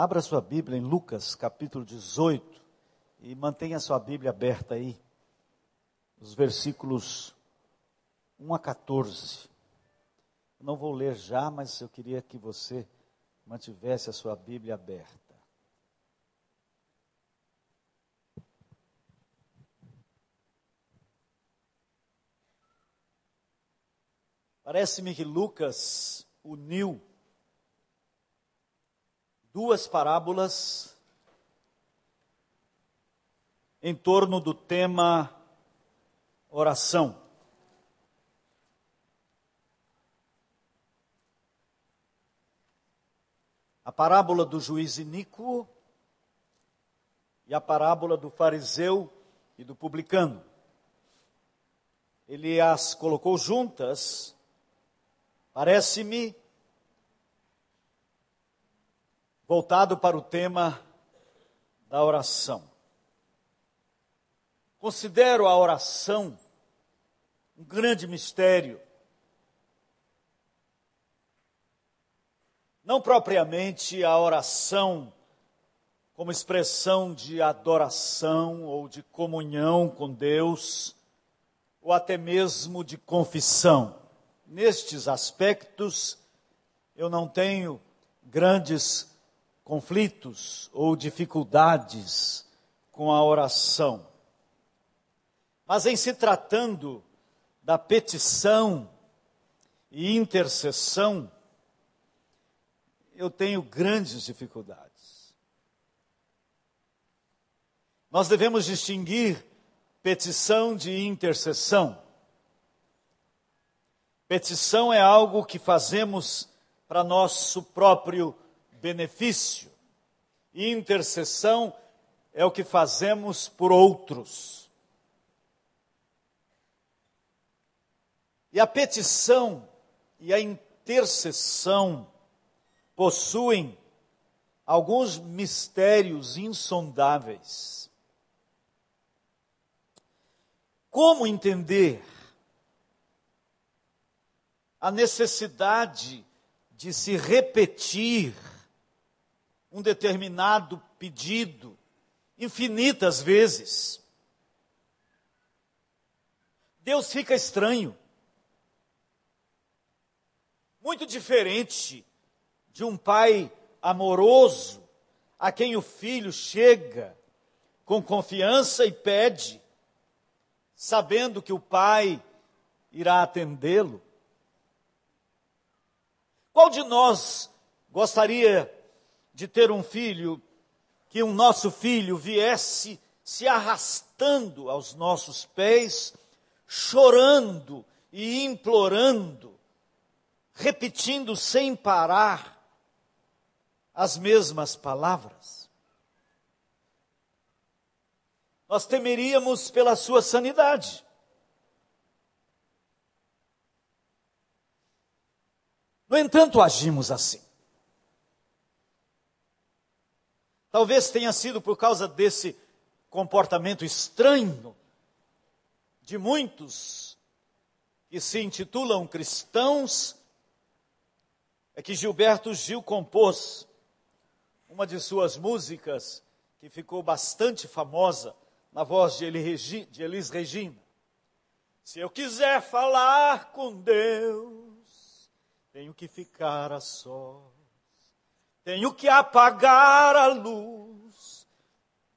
Abra sua Bíblia em Lucas, capítulo 18, e mantenha sua Bíblia aberta aí, os versículos 1 a 14. não vou ler já, mas eu queria que você mantivesse a sua Bíblia aberta. Parece-me que Lucas uniu duas parábolas em torno do tema oração. A parábola do juiz iníquo e a parábola do fariseu e do publicano. Ele as colocou juntas Parece-me voltado para o tema da oração. Considero a oração um grande mistério. Não propriamente a oração como expressão de adoração ou de comunhão com Deus, ou até mesmo de confissão nestes aspectos, eu não tenho grandes conflitos ou dificuldades com a oração. Mas em se tratando da petição e intercessão, eu tenho grandes dificuldades. Nós devemos distinguir petição de intercessão. Petição é algo que fazemos para nosso próprio benefício. E intercessão é o que fazemos por outros. E a petição e a intercessão possuem alguns mistérios insondáveis. Como entender a necessidade de se repetir um determinado pedido infinitas vezes. Deus fica estranho. Muito diferente de um pai amoroso a quem o filho chega com confiança e pede, sabendo que o pai irá atendê-lo. Qual de nós gostaria de ter um filho que um nosso filho viesse se arrastando aos nossos pés, chorando e implorando, repetindo sem parar as mesmas palavras? Nós temeríamos pela sua sanidade. No entanto, agimos assim. Talvez tenha sido por causa desse comportamento estranho de muitos que se intitulam cristãos, é que Gilberto Gil compôs uma de suas músicas que ficou bastante famosa na voz de Elis Regina. Se eu quiser falar com Deus, tenho que ficar a sós. Tenho que apagar a luz.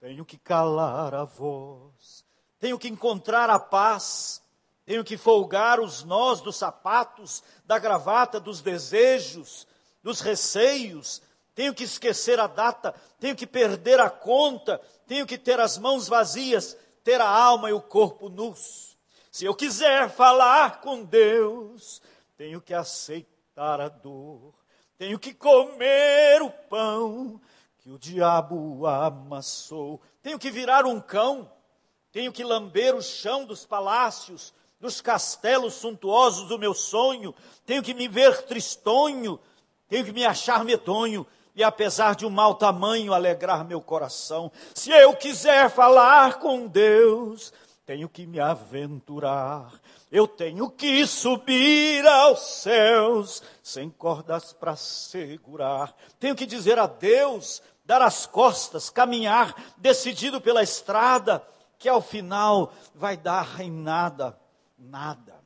Tenho que calar a voz. Tenho que encontrar a paz. Tenho que folgar os nós dos sapatos, da gravata, dos desejos, dos receios. Tenho que esquecer a data. Tenho que perder a conta. Tenho que ter as mãos vazias, ter a alma e o corpo nus. Se eu quiser falar com Deus, tenho que aceitar a dor. Tenho que comer o pão que o diabo amassou. Tenho que virar um cão. Tenho que lamber o chão dos palácios, dos castelos suntuosos do meu sonho. Tenho que me ver tristonho. Tenho que me achar medonho e apesar de um mau tamanho alegrar meu coração. Se eu quiser falar com Deus, tenho que me aventurar. Eu tenho que subir aos céus sem cordas para segurar. Tenho que dizer a Deus dar as costas, caminhar decidido pela estrada, que ao final vai dar em nada, nada,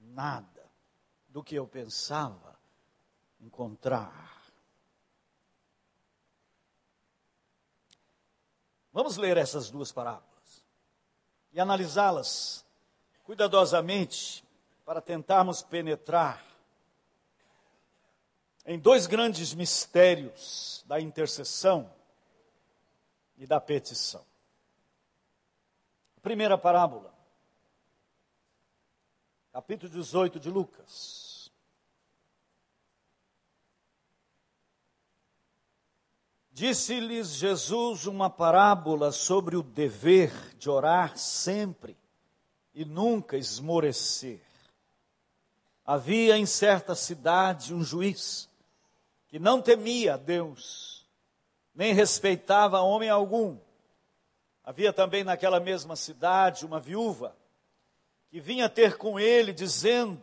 nada do que eu pensava encontrar. Vamos ler essas duas parábolas e analisá-las cuidadosamente para tentarmos penetrar em dois grandes mistérios da intercessão e da petição. Primeira parábola, capítulo 18 de Lucas. Disse-lhes Jesus uma parábola sobre o dever de orar sempre e nunca esmorecer. Havia em certa cidade um juiz que não temia Deus, nem respeitava homem algum. Havia também naquela mesma cidade uma viúva que vinha ter com ele dizendo: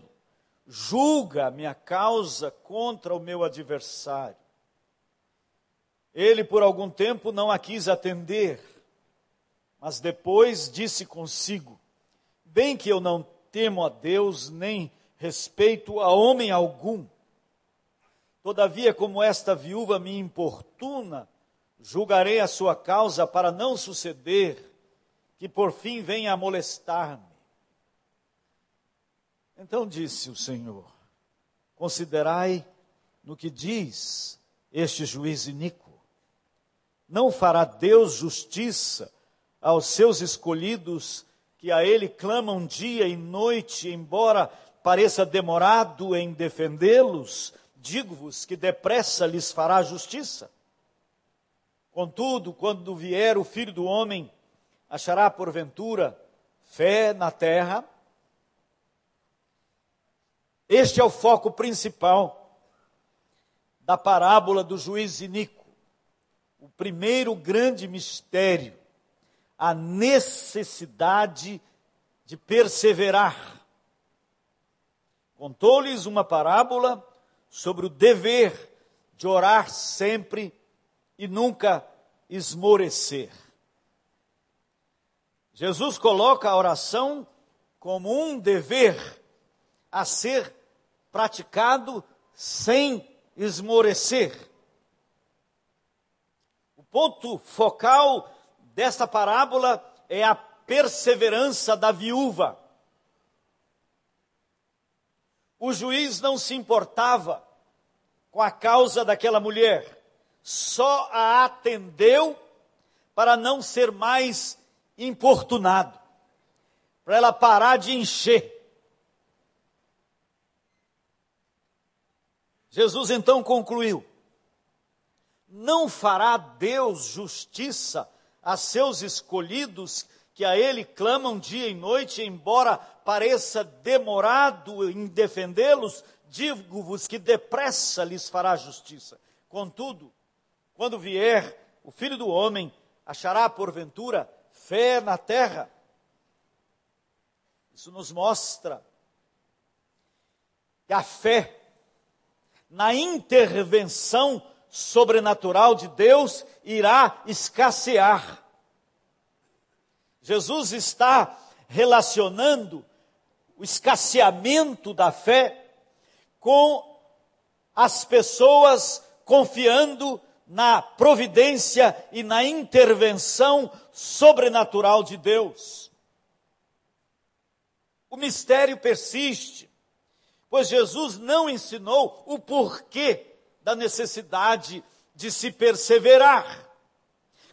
Julga minha causa contra o meu adversário. Ele por algum tempo não a quis atender, mas depois disse consigo: Bem que eu não temo a Deus, nem respeito a homem algum. Todavia, como esta viúva me importuna, julgarei a sua causa para não suceder que por fim venha a molestar-me. Então disse o Senhor: Considerai no que diz este juiz iníquo. Não fará Deus justiça aos seus escolhidos que a ele clamam dia e noite, embora pareça demorado em defendê-los? digo-vos que depressa lhes fará justiça. Contudo, quando vier o filho do homem, achará porventura fé na terra? Este é o foco principal da parábola do juiz Inico. O primeiro grande mistério, a necessidade de perseverar. Contou-lhes uma parábola sobre o dever de orar sempre e nunca esmorecer. Jesus coloca a oração como um dever a ser praticado sem esmorecer. Ponto focal desta parábola é a perseverança da viúva. O juiz não se importava com a causa daquela mulher, só a atendeu para não ser mais importunado, para ela parar de encher. Jesus então concluiu: Não fará Deus justiça a seus escolhidos que a Ele clamam dia e noite, embora pareça demorado em defendê-los? digo-vos que depressa lhes fará justiça. Contudo, quando vier o filho do homem, achará porventura fé na terra. Isso nos mostra que a fé na intervenção sobrenatural de Deus irá escassear. Jesus está relacionando o escasseamento da fé com as pessoas confiando na providência e na intervenção sobrenatural de Deus. O mistério persiste, pois Jesus não ensinou o porquê da necessidade de se perseverar.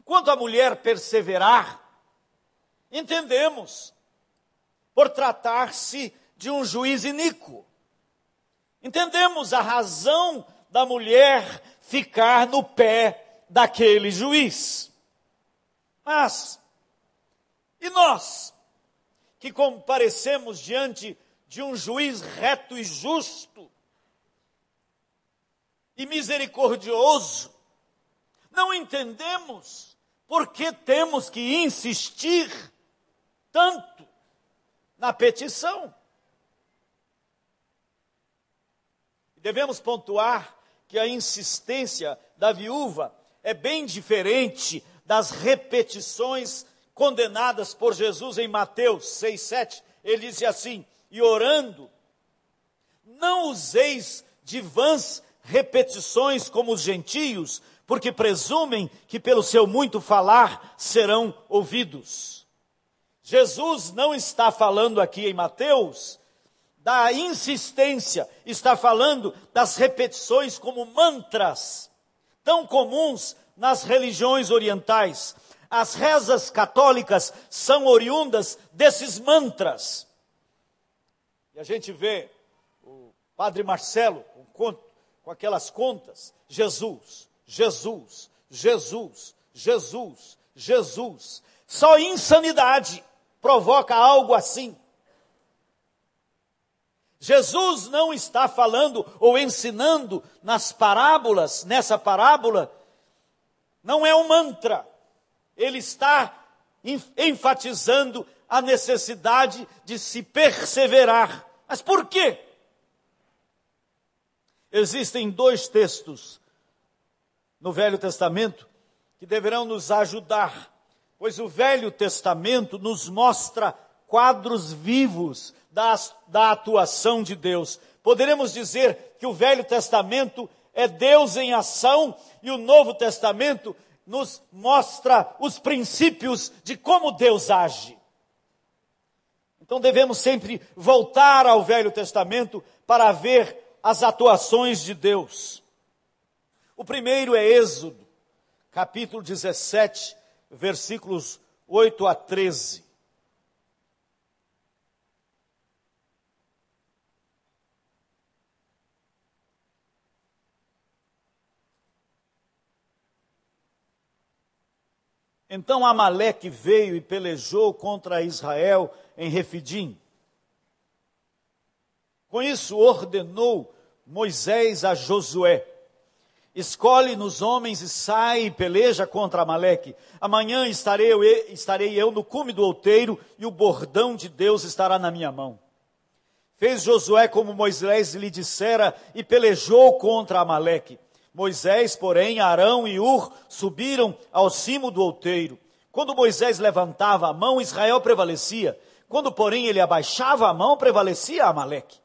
Quanto à mulher perseverar, entendemos, por tratar-se de um juiz iníquo. Entendemos a razão da mulher ficar no pé daquele juiz. Mas, e nós, que comparecemos diante de um juiz reto e justo e misericordioso, não entendemos por que temos que insistir tanto na petição. Devemos pontuar que a insistência da viúva é bem diferente das repetições condenadas por Jesus em Mateus 6, 7. Ele disse assim: E orando, não useis de vãs repetições como os gentios, porque presumem que pelo seu muito falar serão ouvidos. Jesus não está falando aqui em Mateus da insistência, está falando das repetições como mantras, tão comuns nas religiões orientais. As rezas católicas são oriundas desses mantras. E a gente vê o Padre Marcelo com, com aquelas contas: Jesus, Jesus, Jesus, Jesus, Jesus. Só insanidade provoca algo assim. Jesus não está falando ou ensinando nas parábolas, nessa parábola, não é um mantra. Ele está enfatizando a necessidade de se perseverar. Mas por quê? Existem dois textos no Velho Testamento que deverão nos ajudar, pois o Velho Testamento nos mostra quadros vivos da, da atuação de Deus. Poderemos dizer que o Velho Testamento é Deus em ação e o Novo Testamento nos mostra os princípios de como Deus age. Então devemos sempre voltar ao Velho Testamento para ver as atuações de Deus. O primeiro é Êxodo, capítulo 17, versículos 8 a 13. Então Amaleque veio e pelejou contra Israel em Refidim. Com isso ordenou Moisés a Josué: Escolhe-nos homens e sai e peleja contra Amaleque. Amanhã estarei eu, estarei eu no cume do outeiro e o bordão de Deus estará na minha mão. Fez Josué como Moisés lhe dissera e pelejou contra Amaleque. Moisés, porém, Arão e Ur subiram ao cimo do outeiro. Quando Moisés levantava a mão, Israel prevalecia. Quando, porém, ele abaixava a mão, prevalecia Amaleque.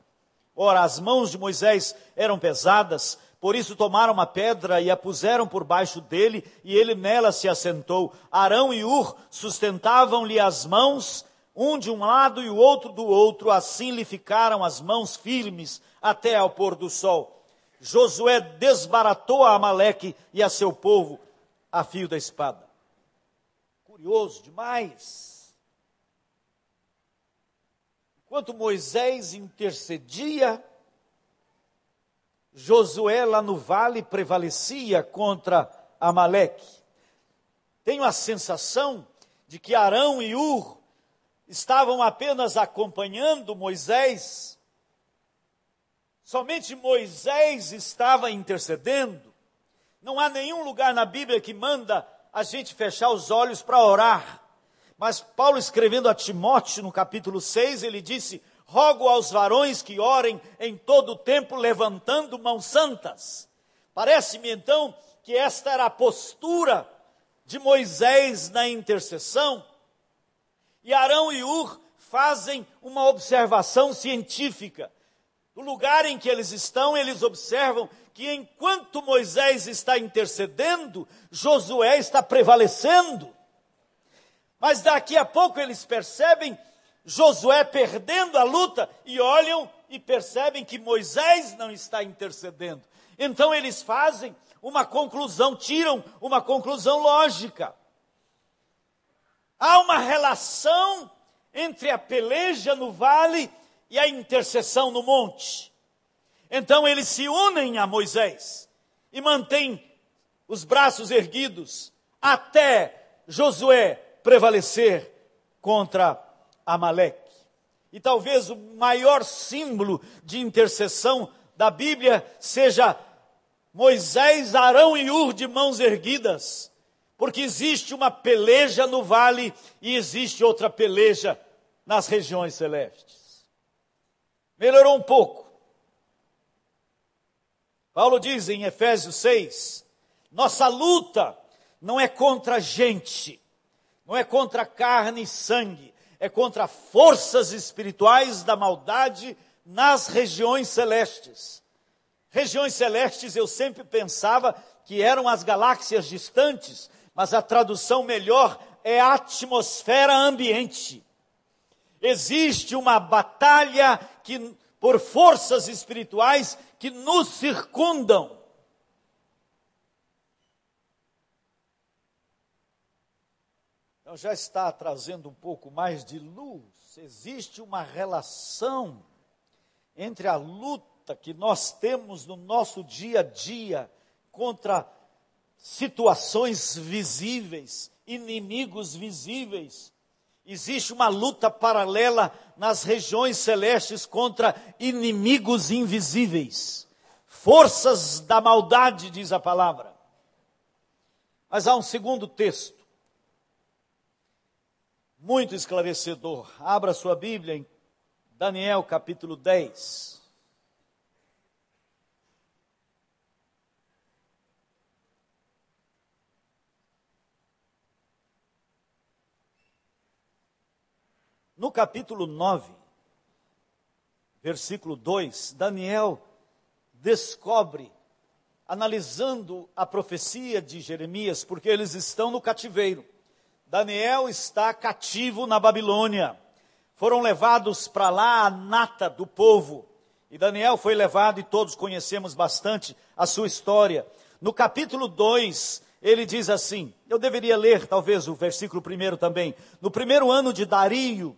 Ora, as mãos de Moisés eram pesadas, por isso tomaram uma pedra e a puseram por baixo dele, e ele nela se assentou. Arão e Ur sustentavam-lhe as mãos, um de um lado e o outro do outro, assim lhe ficaram as mãos firmes até ao pôr do sol. Josué desbaratou a Amaleque e a seu povo a fio da espada. Curioso demais. Enquanto Moisés intercedia, Josué lá no vale prevalecia contra Amaleque. Tenho a sensação de que Arão e Ur estavam apenas acompanhando Moisés Somente Moisés estava intercedendo. Não há nenhum lugar na Bíblia que manda a gente fechar os olhos para orar. Mas Paulo escrevendo a Timóteo no capítulo 6, ele disse: Rogo aos varões que orem em todo o tempo levantando mãos santas. Parece-me então que esta era a postura de Moisés na intercessão. E Arão e Ur fazem uma observação científica. No lugar em que eles estão, eles observam que enquanto Moisés está intercedendo, Josué está prevalecendo. Mas daqui a pouco eles percebem Josué perdendo a luta e olham e percebem que Moisés não está intercedendo. Então eles fazem uma conclusão, tiram uma conclusão lógica. Há uma relação entre a peleja no vale e a intercessão no monte. Então eles se unem a Moisés e mantêm os braços erguidos até Josué prevalecer contra Amaleque. E talvez o maior símbolo de intercessão da Bíblia seja Moisés, Arão e Ur de mãos erguidas, porque existe uma peleja no vale e existe outra peleja nas regiões celestes. Melhorou um pouco. Paulo diz em Efésios 6 Nossa luta não é contra gente, não é contra carne e sangue, é contra forças espirituais da maldade nas regiões celestes. Regiões celestes eu sempre pensava que eram as galáxias distantes, mas a tradução melhor é atmosfera ambiente. Existe uma batalha que, por forças espirituais que nos circundam. Já está trazendo um pouco mais de luz. Existe uma relação entre a luta que nós temos no nosso dia a dia contra situações visíveis, inimigos visíveis. Existe uma luta paralela nas regiões celestes contra inimigos invisíveis, forças da maldade, diz a palavra. Mas há um segundo texto muito esclarecedor. Abra sua Bíblia em Daniel capítulo 10. No capítulo 9, versículo 2, Daniel descobre, analisando a profecia de Jeremias, porque eles estão no cativeiro. Daniel está cativo na Babilônia. Foram levados para lá a nata do povo. E Daniel foi levado, e todos conhecemos bastante a sua história. No capítulo 2, ele diz assim: eu deveria ler talvez o versículo primeiro também. No primeiro ano de Dario,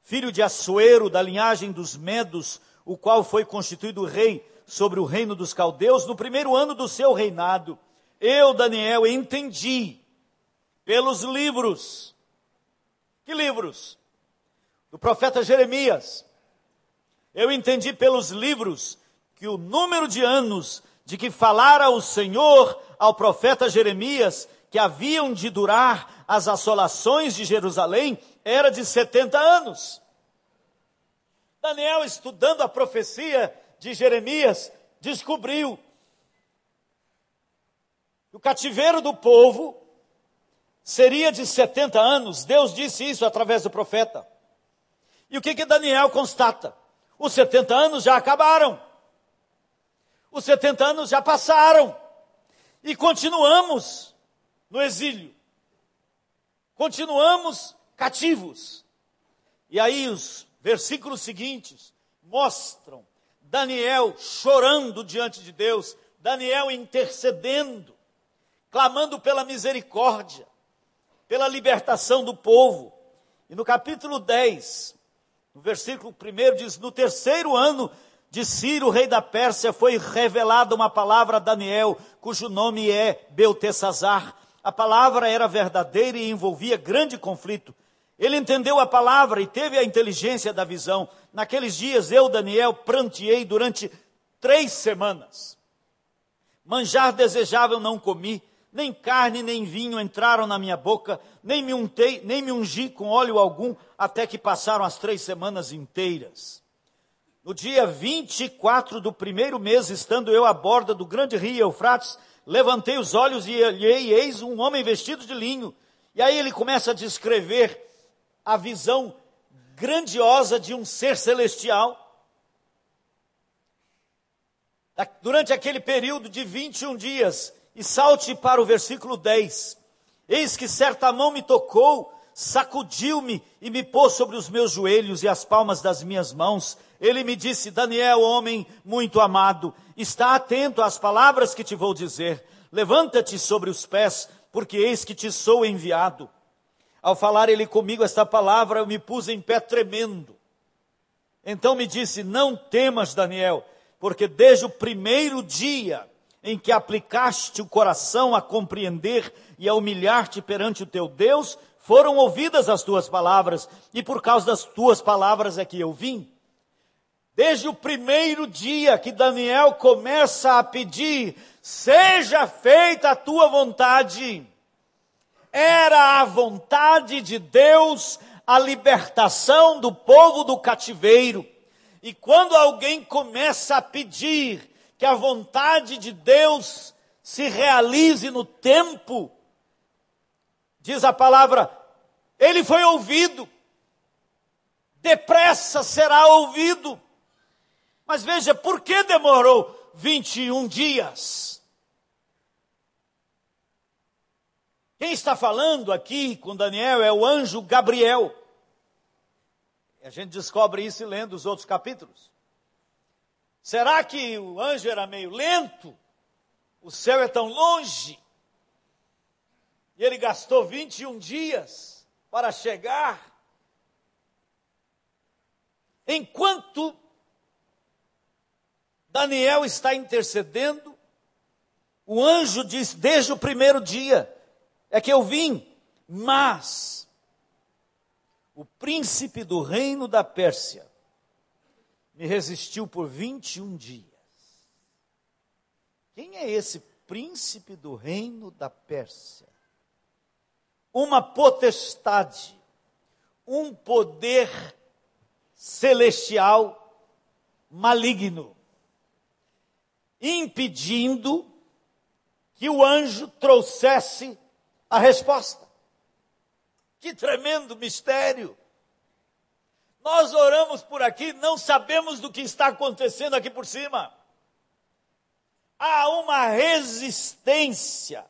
filho de Assuero, da linhagem dos Medos, o qual foi constituído rei sobre o reino dos caldeus, no primeiro ano do seu reinado, eu, Daniel, entendi pelos livros. Que livros? Do profeta Jeremias. Eu entendi pelos livros que o número de anos de que falara o Senhor ao profeta Jeremias, que haviam de durar as assolações de Jerusalém, era de 70 anos. Daniel, estudando a profecia de Jeremias, descobriu que o cativeiro do povo seria de 70 anos. Deus disse isso através do profeta. E o que que Daniel constata? Os 70 anos já acabaram. Os 70 anos já passaram. E continuamos no exílio. Continuamos cativos. E aí os versículos seguintes mostram Daniel chorando diante de Deus, Daniel intercedendo, clamando pela misericórdia pela libertação do povo. E no capítulo 10, no versículo 1 diz: No terceiro ano de Ciro, rei da Pérsia, foi revelada uma palavra a Daniel, cujo nome é Beltesazar. A palavra era verdadeira e envolvia grande conflito. Ele entendeu a palavra e teve a inteligência da visão. Naqueles dias, eu, Daniel, pranteei durante três semanas. Manjar desejável não comi, nem carne nem vinho entraram na minha boca, nem me untei, nem me ungi com óleo algum, até que passaram as três semanas inteiras. No dia 24 do primeiro mês, estando eu à borda do grande rio Eufrates, levantei os olhos e olhei, eis um homem vestido de linho. E aí ele começa a descrever a visão grandiosa de um ser celestial. Durante aquele período de 21 dias, e salte para o versículo 10. Eis que certa mão me tocou, sacudiu-me e me pôs sobre os meus joelhos e as palmas das minhas mãos. Ele me disse: Daniel, homem muito amado, está atento às palavras que te vou dizer. Levanta-te sobre os pés, porque eis que te sou enviado. Ao falar ele comigo esta palavra, eu me pus em pé tremendo. Então me disse: Não temas, Daniel, porque desde o primeiro dia em que aplicaste o coração a compreender e a humilhar-te perante o teu Deus, foram ouvidas as tuas palavras, e por causa das tuas palavras é que eu vim. Desde o primeiro dia que Daniel começa a pedir, seja feita a tua vontade, era a vontade de Deus a libertação do povo do cativeiro. E quando alguém começa a pedir que a vontade de Deus se realize no tempo, diz a palavra, ele foi ouvido, depressa será ouvido. Mas veja, por que demorou 21 dias? Quem está falando aqui com Daniel é o anjo Gabriel. A gente descobre isso lendo os outros capítulos. Será que o anjo era meio lento? O céu é tão longe. E ele gastou 21 dias para chegar. Enquanto Daniel está intercedendo, o anjo diz desde o primeiro dia: é que eu vim, mas o príncipe do reino da Pérsia me resistiu por 21 dias. Quem é esse príncipe do reino da Pérsia? Uma potestade, um poder celestial maligno impedindo que o anjo trouxesse a resposta. Que tremendo mistério! Nós oramos por aqui, não sabemos do que está acontecendo aqui por cima. Há uma resistência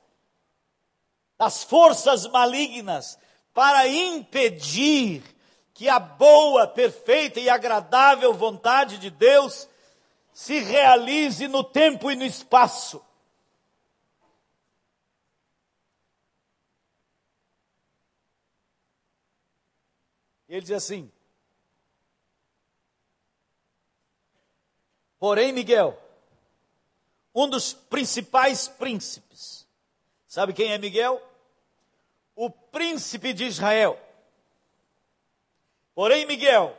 das forças malignas para impedir que a boa, perfeita e agradável vontade de Deus se realize no tempo e no espaço. Ele diz assim: Porém, Miguel, um dos principais príncipes, sabe quem é Miguel? O príncipe de Israel. Porém, Miguel,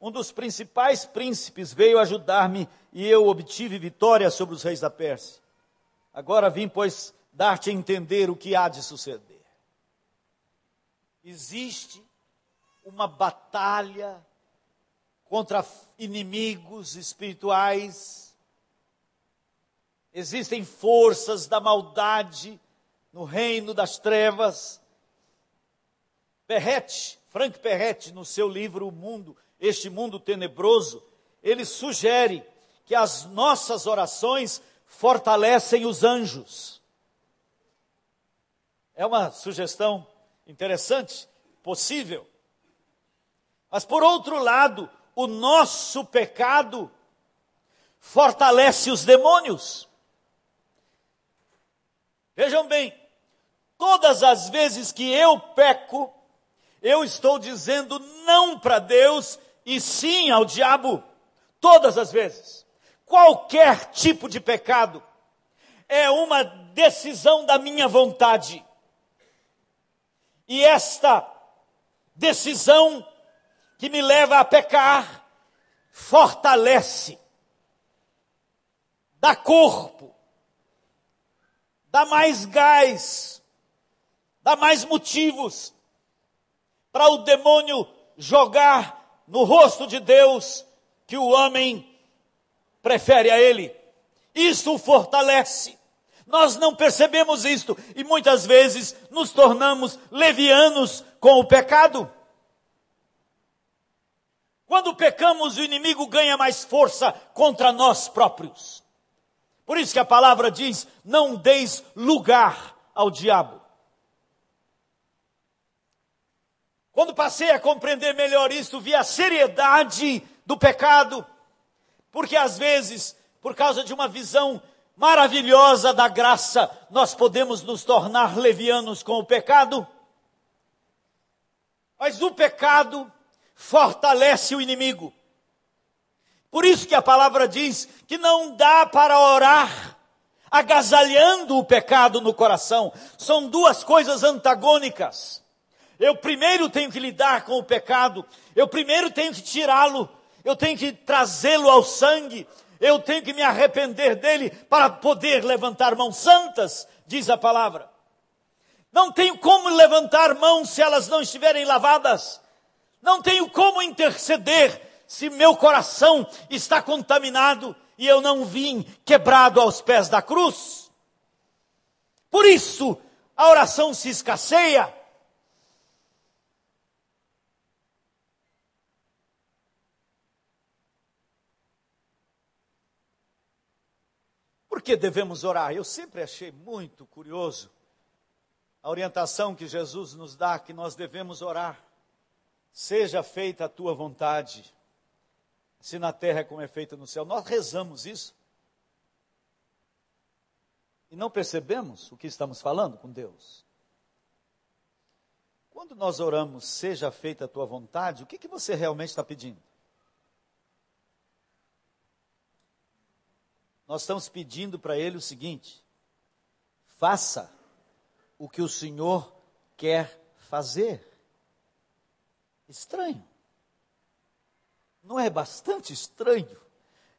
um dos principais príncipes veio ajudar-me e eu obtive vitória sobre os reis da Pérsia. Agora vim, pois, dar-te a entender o que há de suceder. Existe uma batalha contra inimigos espirituais. Existem forças da maldade no reino das trevas. Perrette, Frank Perrette, no seu livro O Mundo este mundo tenebroso, ele sugere que as nossas orações fortalecem os anjos. É uma sugestão interessante, possível. Mas por outro lado, o nosso pecado fortalece os demônios. Vejam bem, todas as vezes que eu peco, eu estou dizendo não para Deus e sim ao diabo, todas as vezes. Qualquer tipo de pecado é uma decisão da minha vontade. E esta decisão que me leva a pecar fortalece, dá corpo, dá mais gás, dá mais motivos para o demônio jogar no rosto de Deus que o homem prefere a ele. Isso o fortalece. Nós não percebemos isto e muitas vezes nos tornamos levianos com o pecado. Quando pecamos, o inimigo ganha mais força contra nós próprios. Por isso que a palavra diz: não deis lugar ao diabo. Quando passei a compreender melhor isso, vi a seriedade do pecado, porque às vezes, por causa de uma visão maravilhosa da graça, nós podemos nos tornar levianos com o pecado. Mas o pecado fortalece o inimigo. Por isso que a palavra diz que não dá para orar agasalhando o pecado no coração. São duas coisas antagônicas. Eu primeiro tenho que lidar com o pecado, eu primeiro tenho que tirá-lo, eu tenho que trazê-lo ao sangue, eu tenho que me arrepender dele para poder levantar mãos santas, diz a palavra. Não tenho como levantar mãos se elas não estiverem lavadas. Não tenho como interceder se meu coração está contaminado e eu não vim quebrado aos pés da cruz. Por isso, a oração se escasseia. Por que devemos orar? Eu sempre achei muito curioso a orientação que Jesus nos dá que nós devemos orar. Seja feita a tua vontade, se na terra como é feita no céu. Nós rezamos isso. E não percebemos o que estamos falando com Deus. Quando nós oramos, seja feita a tua vontade, o que, que você realmente está pedindo? Nós estamos pedindo para Ele o seguinte: faça o que o Senhor quer fazer. Estranho. Não é bastante estranho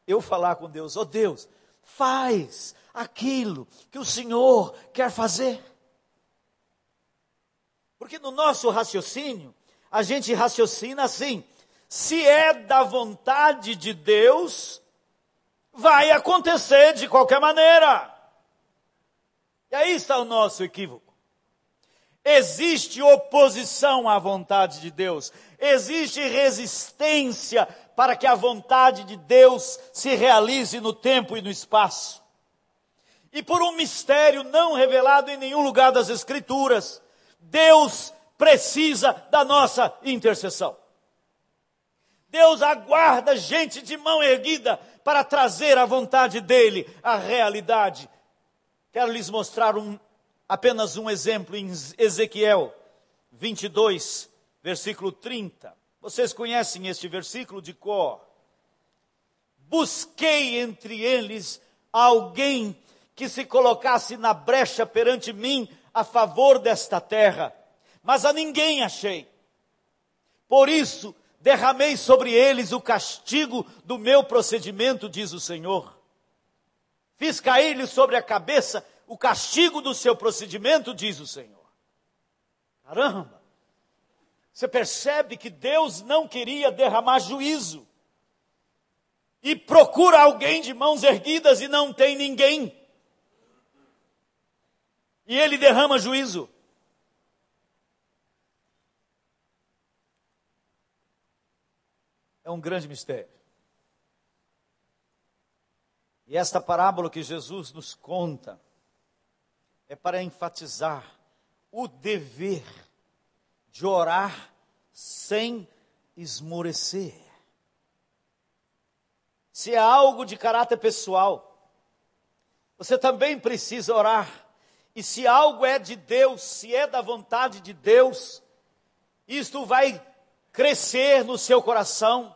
eu falar com Deus, ó oh Deus, faz aquilo que o Senhor quer fazer. Porque no nosso raciocínio, a gente raciocina assim: se é da vontade de Deus, vai acontecer de qualquer maneira. E aí está o nosso equívoco. Existe oposição à vontade de Deus, existe resistência para que a vontade de Deus se realize no tempo e no espaço. E por um mistério não revelado em nenhum lugar das Escrituras, Deus precisa da nossa intercessão. Deus aguarda gente de mão erguida para trazer a vontade dele à realidade. Quero lhes mostrar um, apenas um exemplo em Ezequiel 22, versículo 30. Vocês conhecem este versículo de cor? Busquei entre eles alguém que se colocasse na brecha perante mim a favor desta terra, mas a ninguém achei. Por isso, derramei sobre eles o castigo do meu procedimento, diz o Senhor. Fiz cair-lhes sobre a cabeça o castigo do seu procedimento, diz o Senhor. Caramba! Você percebe que Deus não queria derramar juízo. E procura alguém de mãos erguidas e não tem ninguém. E ele derrama juízo. É um grande mistério. E esta parábola que Jesus nos conta é para enfatizar o dever de orar sem esmorecer. Se é algo de caráter pessoal, você também precisa orar. E se algo é de Deus, se é da vontade de Deus, isto vai crescer no seu coração,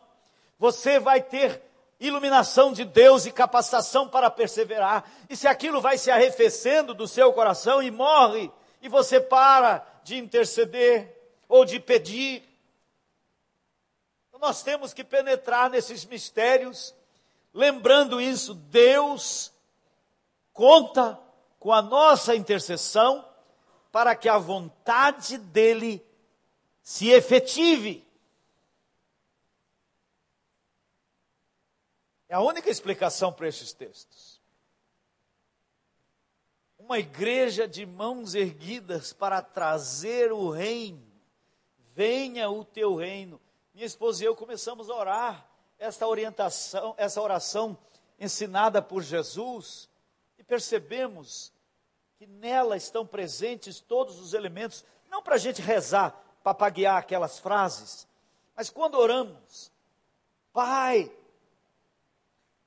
você vai ter iluminação de Deus e capacitação para perseverar. E se aquilo vai se arrefecendo do seu coração e morre, e você para de interceder, ou de pedir. Então, nós temos que penetrar nesses mistérios, lembrando isso, Deus conta com a nossa intercessão para que a vontade dele se efetive. É a única explicação para esses textos. Uma igreja de mãos erguidas para trazer o reino venha o teu reino. Minha esposa e eu começamos a orar esta orientação, essa oração ensinada por Jesus e percebemos que nela estão presentes todos os elementos, não para a gente rezar, papaguear aquelas frases, mas quando oramos, Pai,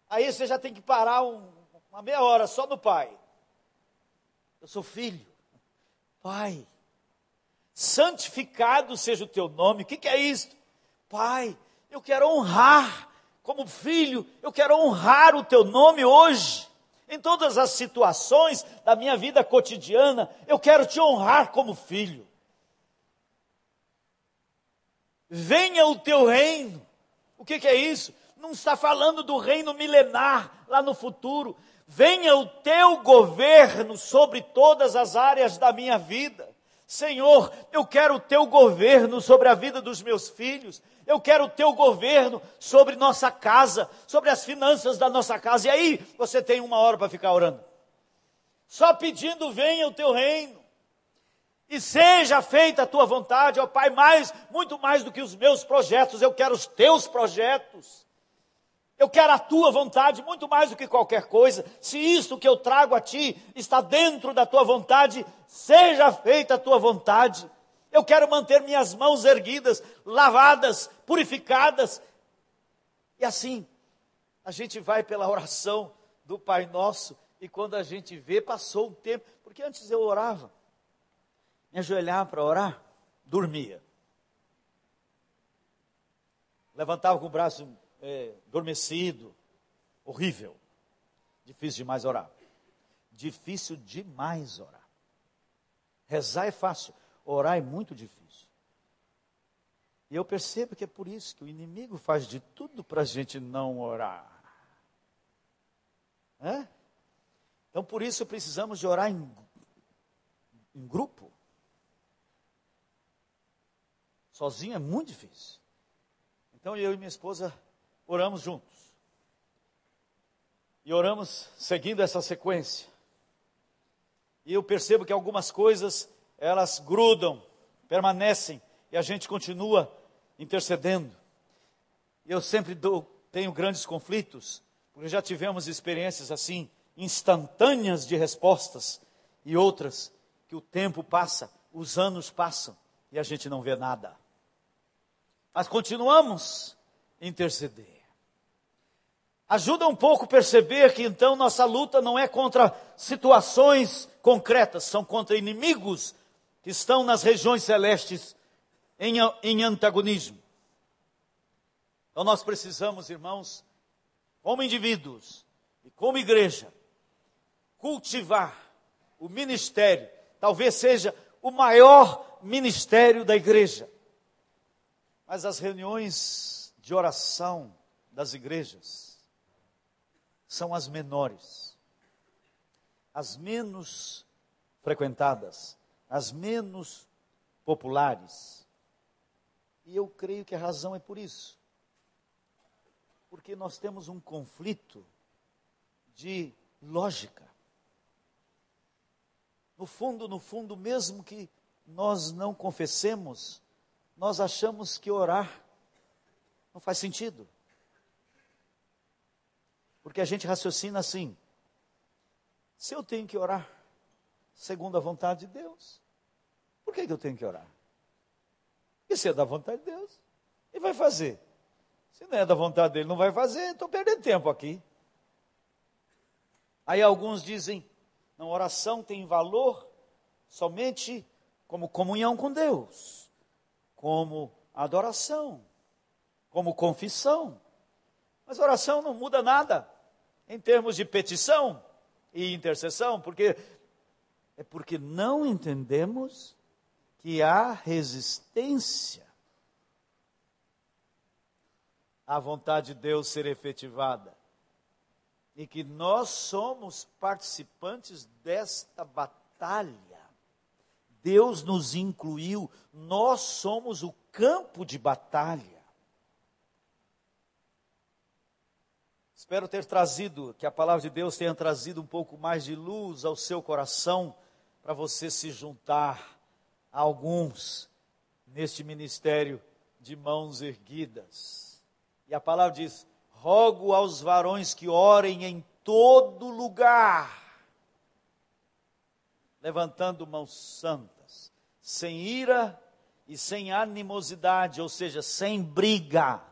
aí você já tem que parar um, uma meia hora só no Pai. Eu sou filho, Pai santificado seja o teu nome. O que, que é isso? Pai, eu quero honrar, como filho, eu quero honrar o teu nome hoje. Em todas as situações da minha vida cotidiana, eu quero te honrar como filho. Venha o teu reino. O que, que é isso? Não está falando do reino milenar lá no futuro. Venha o teu governo sobre todas as áreas da minha vida. Senhor, eu quero o teu governo sobre a vida dos meus filhos, eu quero o teu governo sobre nossa casa, sobre as finanças da nossa casa. E aí você tem uma hora para ficar orando. só pedindo: venha o teu reino. E seja feita a tua vontade, ó Pai, mais, muito mais do que os meus projetos, eu quero os teus projetos. Eu quero a tua vontade muito mais do que qualquer coisa. Se isto que eu trago a ti está dentro da tua vontade, seja feita a tua vontade. Eu quero manter minhas mãos erguidas, lavadas, purificadas. E assim, a gente vai pela oração do Pai Nosso, e quando a gente vê, passou um tempo, porque antes eu orava, me ajoelhava para orar, dormia. Levantava com o braço é, adormecido, horrível. Difícil demais orar. Difícil demais orar. Rezar é fácil, orar é muito difícil. E eu percebo que é por isso que o inimigo faz de tudo para a gente não orar. É? Então por isso precisamos de orar em, em grupo. Sozinho é muito difícil. Então eu e minha esposa oramos juntos. E oramos seguindo essa sequência. E eu percebo que algumas coisas, elas grudam, permanecem, e a gente continua intercedendo. Eu sempre dou, tenho grandes conflitos, porque já tivemos experiências assim, instantâneas de respostas, e outras que o tempo passa, os anos passam, e a gente não vê nada. Mas continuamos interceder ajuda um pouco perceber que então nossa luta não é contra situações concretas, são contra inimigos que estão nas regiões celestes em, em antagonismo. Então nós precisamos, irmãos, como indivíduos e como igreja, cultivar o ministério, talvez seja o maior ministério da igreja. Mas as reuniões de oração das igrejas, são as menores, as menos frequentadas, as menos populares. E eu creio que a razão é por isso. Porque nós temos um conflito de lógica. No fundo, no fundo, mesmo que nós não confessemos, nós achamos que orar não faz sentido. Porque a gente raciocina assim: se eu tenho que orar segundo a vontade de Deus, por que, que eu tenho que orar? E se é da vontade de Deus, ele vai fazer. Se não é da vontade dele, não vai fazer, estou perdendo tempo aqui. Aí alguns dizem: não, oração tem valor somente como comunhão com Deus, como adoração, como confissão. Mas oração não muda nada em termos de petição e intercessão, porque é porque não entendemos que há resistência à vontade de Deus ser efetivada. E que nós somos participantes desta batalha. Deus nos incluiu, nós somos o campo de batalha. Espero ter trazido, que a palavra de Deus tenha trazido um pouco mais de luz ao seu coração, para você se juntar a alguns neste ministério de mãos erguidas. E a palavra diz: rogo aos varões que orem em todo lugar, levantando mãos santas, sem ira e sem animosidade, ou seja, sem briga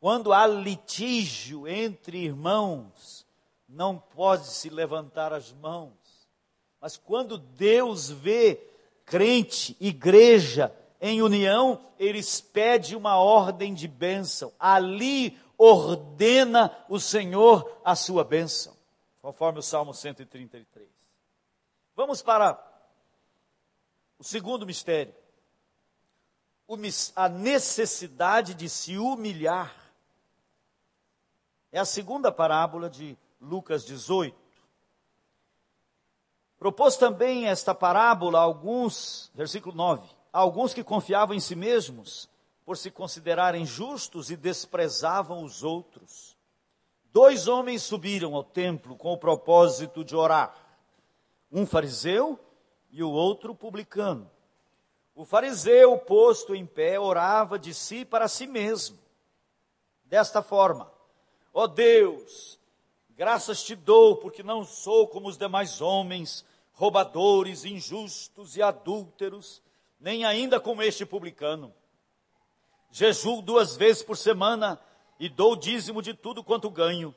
quando há litígio entre irmãos, não pode se levantar as mãos. Mas quando Deus vê crente, igreja em união, eles pedem uma ordem de bênção. Ali ordena o Senhor a sua bênção, conforme o Salmo 133. Vamos para o segundo mistério. A necessidade de se humilhar é a segunda parábola de Lucas 18. Propôs também esta parábola a alguns, versículo 9, a alguns que confiavam em si mesmos, por se considerarem justos e desprezavam os outros. dois homens subiram ao templo com o propósito de orar, um fariseu e o outro publicano. O fariseu, posto em pé, orava de si para si mesmo, desta forma: Ó oh Deus, graças te dou, porque não sou como os demais homens, roubadores, injustos e adúlteros, nem ainda como este publicano. Jejuo duas vezes por semana e dou dízimo de tudo quanto ganho.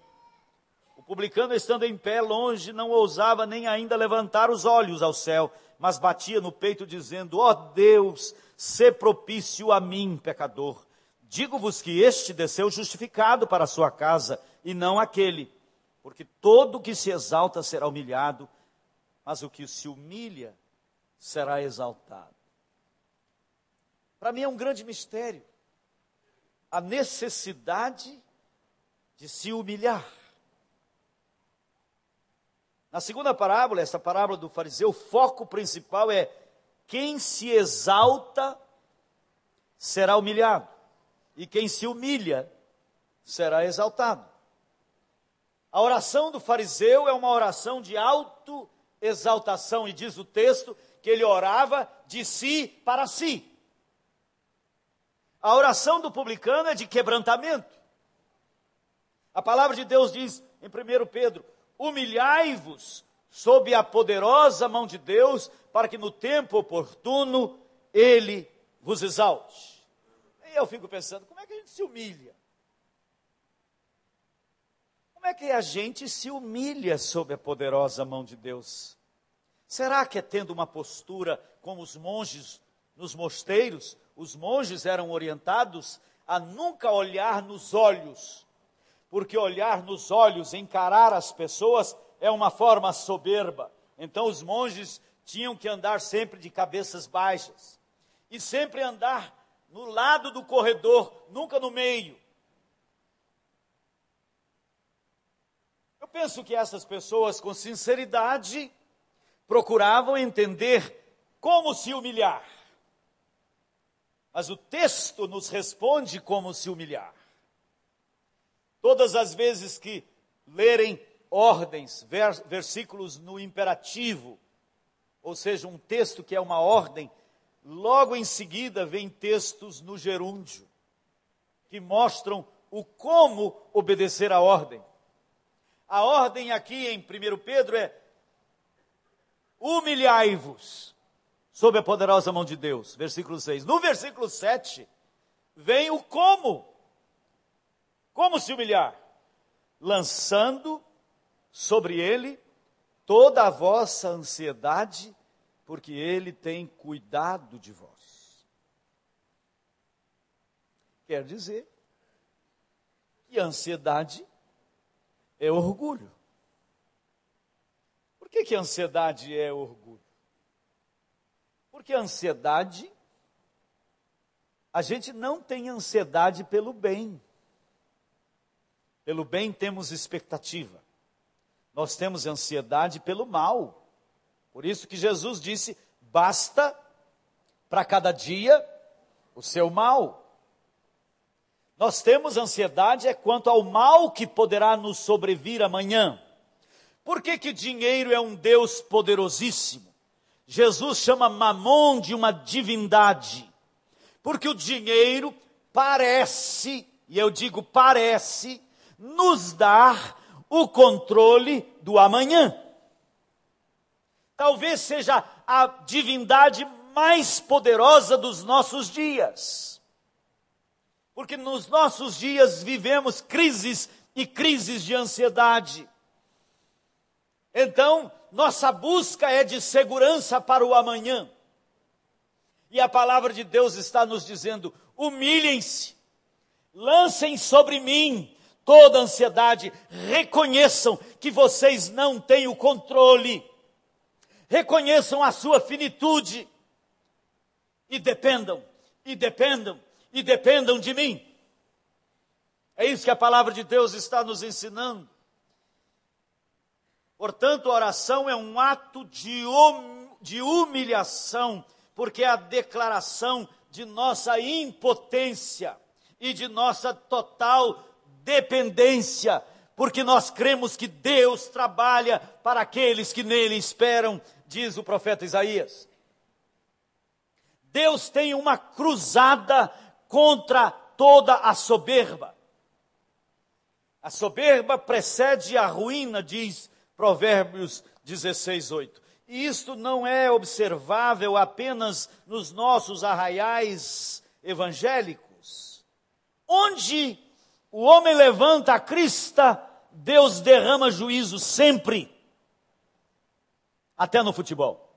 O publicano, estando em pé longe, não ousava nem ainda levantar os olhos ao céu, mas batia no peito, dizendo: Ó oh Deus, sê propício a mim, pecador. Digo-vos que este desceu justificado para a sua casa, e não aquele, porque todo o que se exalta será humilhado, mas o que se humilha será exaltado. Para mim é um grande mistério a necessidade de se humilhar. Na segunda parábola, essa parábola do fariseu, o foco principal é quem se exalta será humilhado, e quem se humilha será exaltado. A oração do fariseu é uma oração de autoexaltação, e diz o texto que ele orava de si para si. A oração do publicano é de quebrantamento. A palavra de Deus diz em 1 Pedro: humilhai-vos sob a poderosa mão de Deus, para que no tempo oportuno ele vos exalte. Eu fico pensando, como é que a gente se humilha? Como é que a gente se humilha sob a poderosa mão de Deus? Será que é tendo uma postura como os monges nos mosteiros? Os monges eram orientados a nunca olhar nos olhos porque olhar nos olhos, encarar as pessoas, é uma forma soberba. Então os monges tinham que andar sempre de cabeças baixas e sempre andar no lado do corredor, nunca no meio. Eu penso que essas pessoas, com sinceridade, procuravam entender como se humilhar. Mas o texto nos responde como se humilhar. Todas as vezes que lerem ordens, versículos no imperativo, ou seja, um texto que é uma ordem, logo em seguida vem textos no gerúndio, que mostram o como obedecer a ordem. A ordem aqui em 1 Pedro é: humilhai-vos sob a poderosa mão de Deus. Versículo 6. No versículo 7, vem o como. Como se humilhar? Lançando sobre ele toda a vossa ansiedade, porque ele tem cuidado de vós. Quer dizer que ansiedade é orgulho. Por que, que ansiedade é orgulho? Porque a ansiedade, a gente não tem ansiedade pelo bem. Pelo bem temos expectativa. Nós temos ansiedade pelo mal. Por isso que Jesus disse: basta para cada dia o seu mal. Nós temos ansiedade é quanto ao mal que poderá nos sobrevir amanhã. Por que que dinheiro é um Deus poderosíssimo? Jesus chama Mamon de uma divindade. Porque o dinheiro parece, e eu digo parece, nos dar o controle do amanhã. Talvez seja a divindade mais poderosa dos nossos dias. Porque nos nossos dias vivemos crises e crises de ansiedade. Então, nossa busca é de segurança para o amanhã. E a palavra de Deus está nos dizendo: humilhem-se, lancem sobre mim toda ansiedade, reconheçam que vocês não têm o controle, reconheçam a sua finitude e dependam, e dependam, e dependam de mim. É isso que a palavra de Deus está nos ensinando. Portanto, a oração é um ato de, hum, de humilhação, porque é a declaração de nossa impotência e de nossa total dependência, porque nós cremos que Deus trabalha para aqueles que nele esperam, diz o profeta Isaías. Deus tem uma cruzada contra toda a soberba. A soberba precede a ruína, diz Provérbios 16, 8. E isto não é observável apenas nos nossos arraiais evangélicos. Onde o homem levanta a crista, Deus derrama juízo sempre. Até no futebol.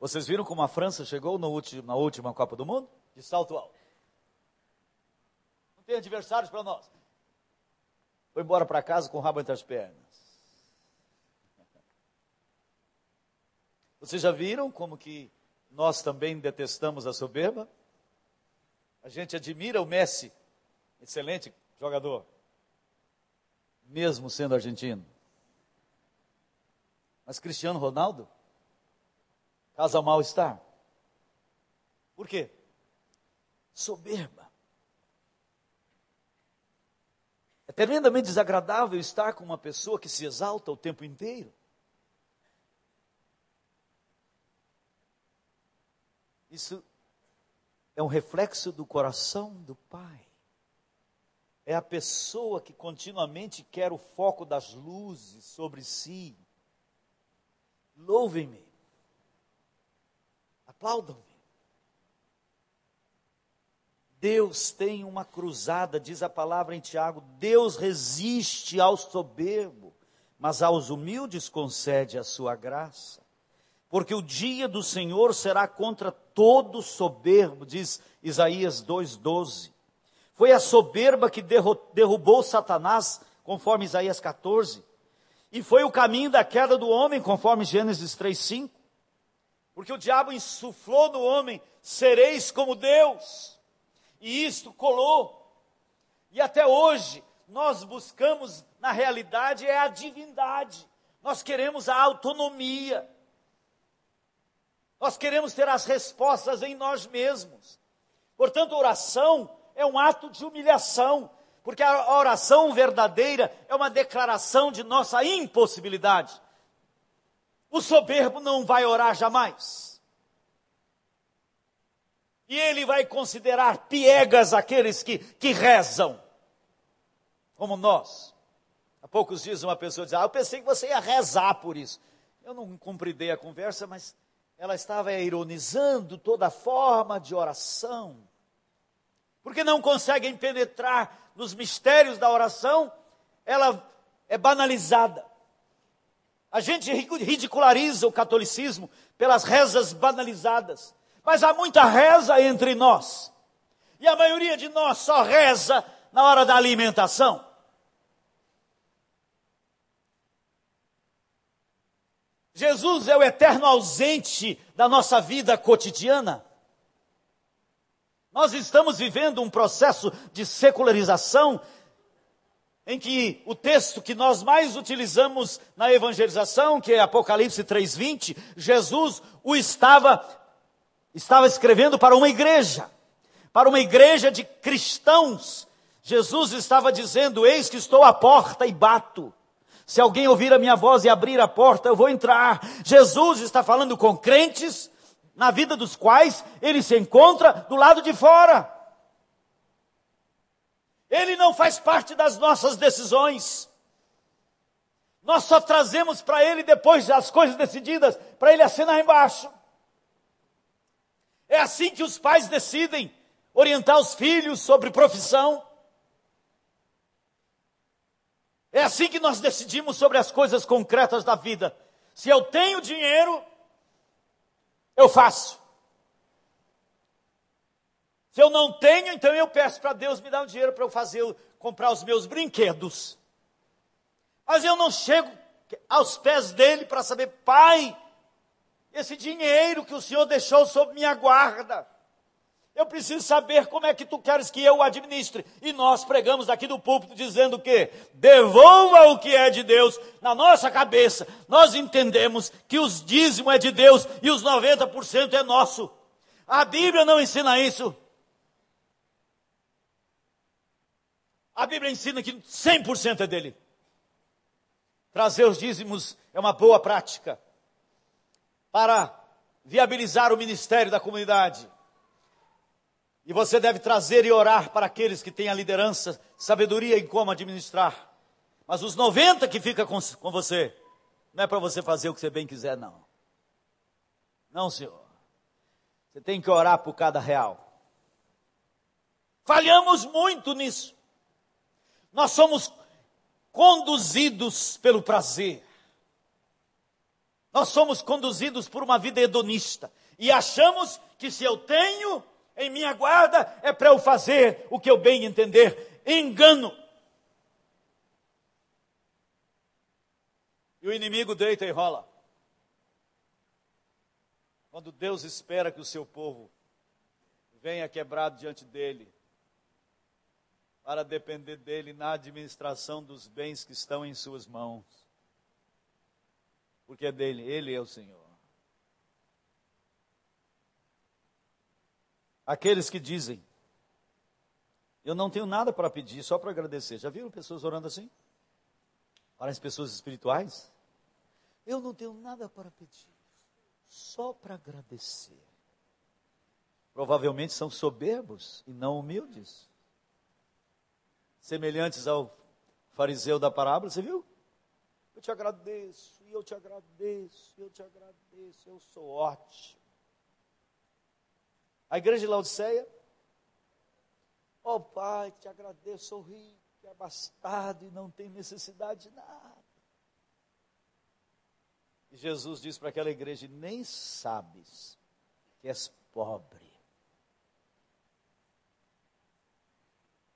Vocês viram como a França chegou último, na última Copa do Mundo? De salto alto. Não tem adversários para nós. Foi embora para casa com o rabo entre as pernas. Vocês já viram como que nós também detestamos a soberba? A gente admira o Messi, excelente jogador, mesmo sendo argentino. Mas Cristiano Ronaldo causa mal-estar. Por quê? Soberba. É tremendamente desagradável estar com uma pessoa que se exalta o tempo inteiro. Isso é um reflexo do coração do Pai. É a pessoa que continuamente quer o foco das luzes sobre si. Louvem-me. Aplaudam-me. Deus tem uma cruzada, diz a palavra em Tiago. Deus resiste ao soberbo, mas aos humildes concede a sua graça porque o dia do Senhor será contra todo soberbo, diz Isaías 2,12. Foi a soberba que derrubou Satanás, conforme Isaías 14, e foi o caminho da queda do homem, conforme Gênesis 3,5. Porque o diabo insuflou no homem: sereis como Deus, e isto colou. E até hoje, nós buscamos, na realidade, é a divindade, nós queremos a autonomia. Nós queremos ter as respostas em nós mesmos. Portanto, oração é um ato de humilhação, porque a oração verdadeira é uma declaração de nossa impossibilidade. O soberbo não vai orar jamais. E ele vai considerar piegas aqueles que, que rezam, como nós. Há poucos dias uma pessoa dizia, ah, eu pensei que você ia rezar por isso. Eu não compreendei a conversa, mas ela estava ironizando toda forma de oração. Porque não conseguem penetrar nos mistérios da oração, ela é banalizada. A gente ridiculariza o catolicismo pelas rezas banalizadas. Mas há muita reza entre nós. E a maioria de nós só reza na hora da alimentação. Jesus é o eterno ausente da nossa vida cotidiana. Nós estamos vivendo um processo de secularização em que o texto que nós mais utilizamos na evangelização, que é Apocalipse 3:20, Jesus o estava estava escrevendo para uma igreja, para uma igreja de cristãos. Jesus estava dizendo: "Eis que estou à porta e bato". Se alguém ouvir a minha voz e abrir a porta, eu vou entrar. Jesus está falando com crentes, na vida dos quais ele se encontra do lado de fora. Ele não faz parte das nossas decisões. Nós só trazemos para ele depois das coisas decididas, para ele assinar embaixo. É assim que os pais decidem orientar os filhos sobre profissão. É assim que nós decidimos sobre as coisas concretas da vida. Se eu tenho dinheiro, eu faço. Se eu não tenho, então eu peço para Deus me dar um dinheiro para eu fazer, comprar os meus brinquedos. Mas eu não chego aos pés dele para saber, pai, esse dinheiro que o Senhor deixou sob minha guarda, eu preciso saber como é que tu queres que eu administre. E nós pregamos aqui do púlpito dizendo que devolva o que é de Deus. Na nossa cabeça, nós entendemos que os dízimos é de Deus e os 90% é nosso. A Bíblia não ensina isso. A Bíblia ensina que 100% é dele. Trazer os dízimos é uma boa prática para viabilizar o ministério da comunidade. E você deve trazer e orar para aqueles que têm a liderança, sabedoria em como administrar. Mas os 90 que ficam com, com você, não é para você fazer o que você bem quiser, não. Não, senhor. Você tem que orar por cada real. Falhamos muito nisso. Nós somos conduzidos pelo prazer. Nós somos conduzidos por uma vida hedonista e achamos que se eu tenho em minha guarda é para eu fazer o que eu bem entender. Engano. E o inimigo deita e rola. Quando Deus espera que o seu povo venha quebrado diante dele, para depender dele na administração dos bens que estão em suas mãos porque é dele, ele é o Senhor. Aqueles que dizem, eu não tenho nada para pedir, só para agradecer. Já viram pessoas orando assim? Parece pessoas espirituais. Eu não tenho nada para pedir, só para agradecer. Provavelmente são soberbos e não humildes. Semelhantes ao fariseu da parábola, você viu? Eu te agradeço, e eu te agradeço, e eu te agradeço, eu sou ótimo. A igreja de Laodiceia, ó oh, Pai, te agradeço, sou rico, abastado e não tenho necessidade de nada. E Jesus disse para aquela igreja: Nem sabes que és pobre.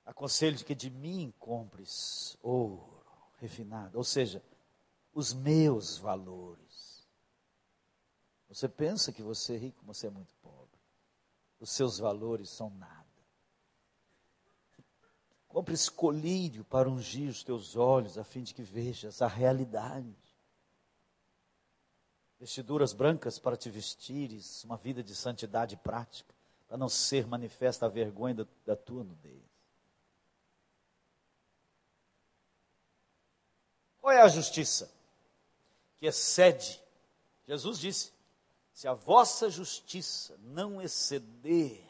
Aconselho que de mim compres ouro refinado, ou seja, os meus valores. Você pensa que você é rico, você é muito. Os seus valores são nada. Compre escolírio para ungir os teus olhos, a fim de que vejas a realidade. Vestiduras brancas para te vestires, uma vida de santidade prática, para não ser manifesta a vergonha da, da tua nudez. Qual é a justiça? que excede. Jesus disse: se a vossa justiça não exceder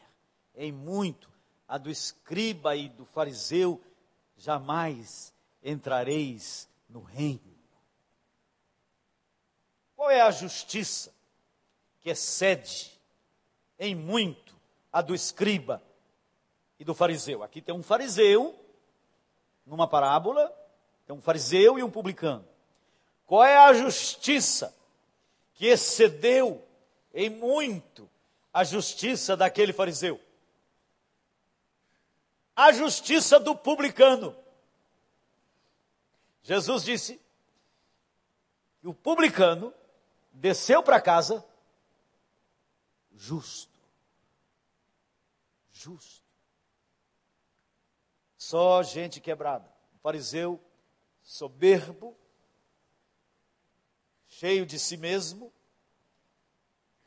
em muito a do escriba e do fariseu, jamais entrareis no reino. Qual é a justiça que excede em muito a do escriba e do fariseu? Aqui tem um fariseu, numa parábola, tem um fariseu e um publicano. Qual é a justiça que excedeu em muito a justiça daquele fariseu? A justiça do publicano. Jesus disse que o publicano desceu para casa justo. Justo. Só gente quebrada. O fariseu soberbo, cheio de si mesmo,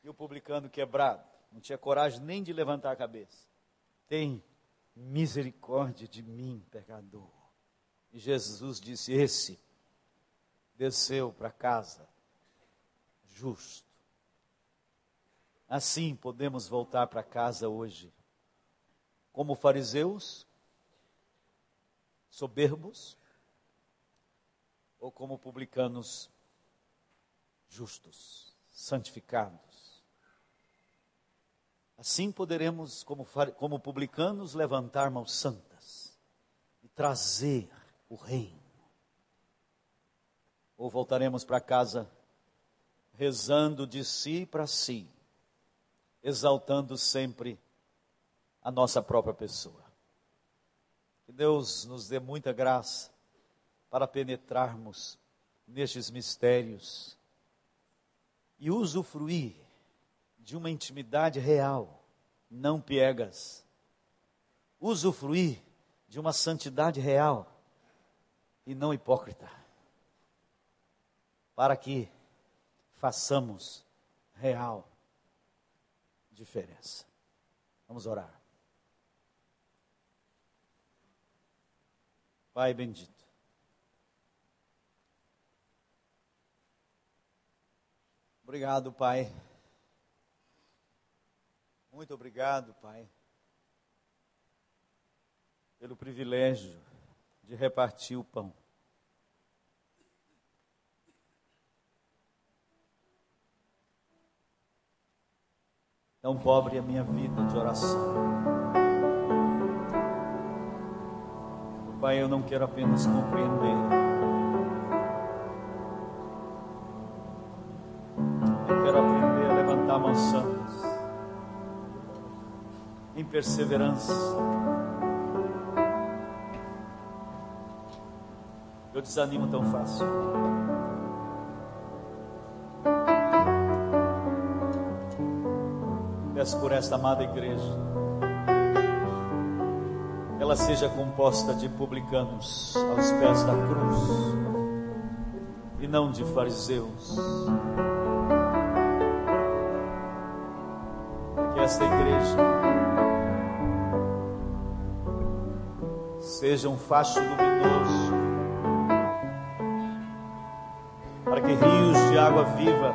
e o publicano quebrado, não tinha coragem nem de levantar a cabeça. Tem misericórdia de mim, pecador. E Jesus disse: Esse desceu para casa justo. Assim podemos voltar para casa hoje, como fariseus, soberbos, ou como publicanos justos, santificados. Assim poderemos, como, como publicanos, levantar mãos santas e trazer o reino. Ou voltaremos para casa rezando de si para si, exaltando sempre a nossa própria pessoa. Que Deus nos dê muita graça para penetrarmos nestes mistérios e usufruir de uma intimidade real, não piegas. Usufruir de uma santidade real e não hipócrita. Para que façamos real diferença. Vamos orar. Pai bendito. Obrigado, Pai. Muito obrigado, Pai, pelo privilégio de repartir o pão. Tão pobre a minha vida de oração. Pai, eu não quero apenas compreender. Perseverança. Eu desanimo tão fácil. Peço por esta amada igreja ela seja composta de publicanos aos pés da cruz e não de fariseus. Que esta igreja seja um facho luminoso para que rios de água viva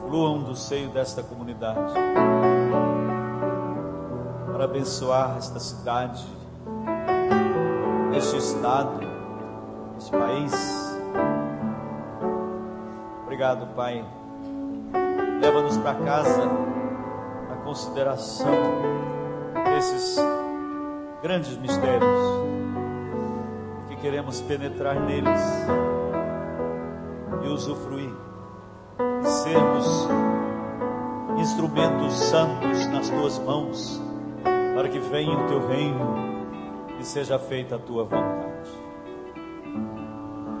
fluam do seio desta comunidade para abençoar esta cidade este estado, este país. Obrigado, Pai. Leva-nos para casa a consideração desses grandes mistérios que queremos penetrar neles e usufruir, sermos instrumentos santos nas tuas mãos, para que venha o teu reino e seja feita a tua vontade.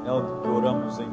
É o que oramos em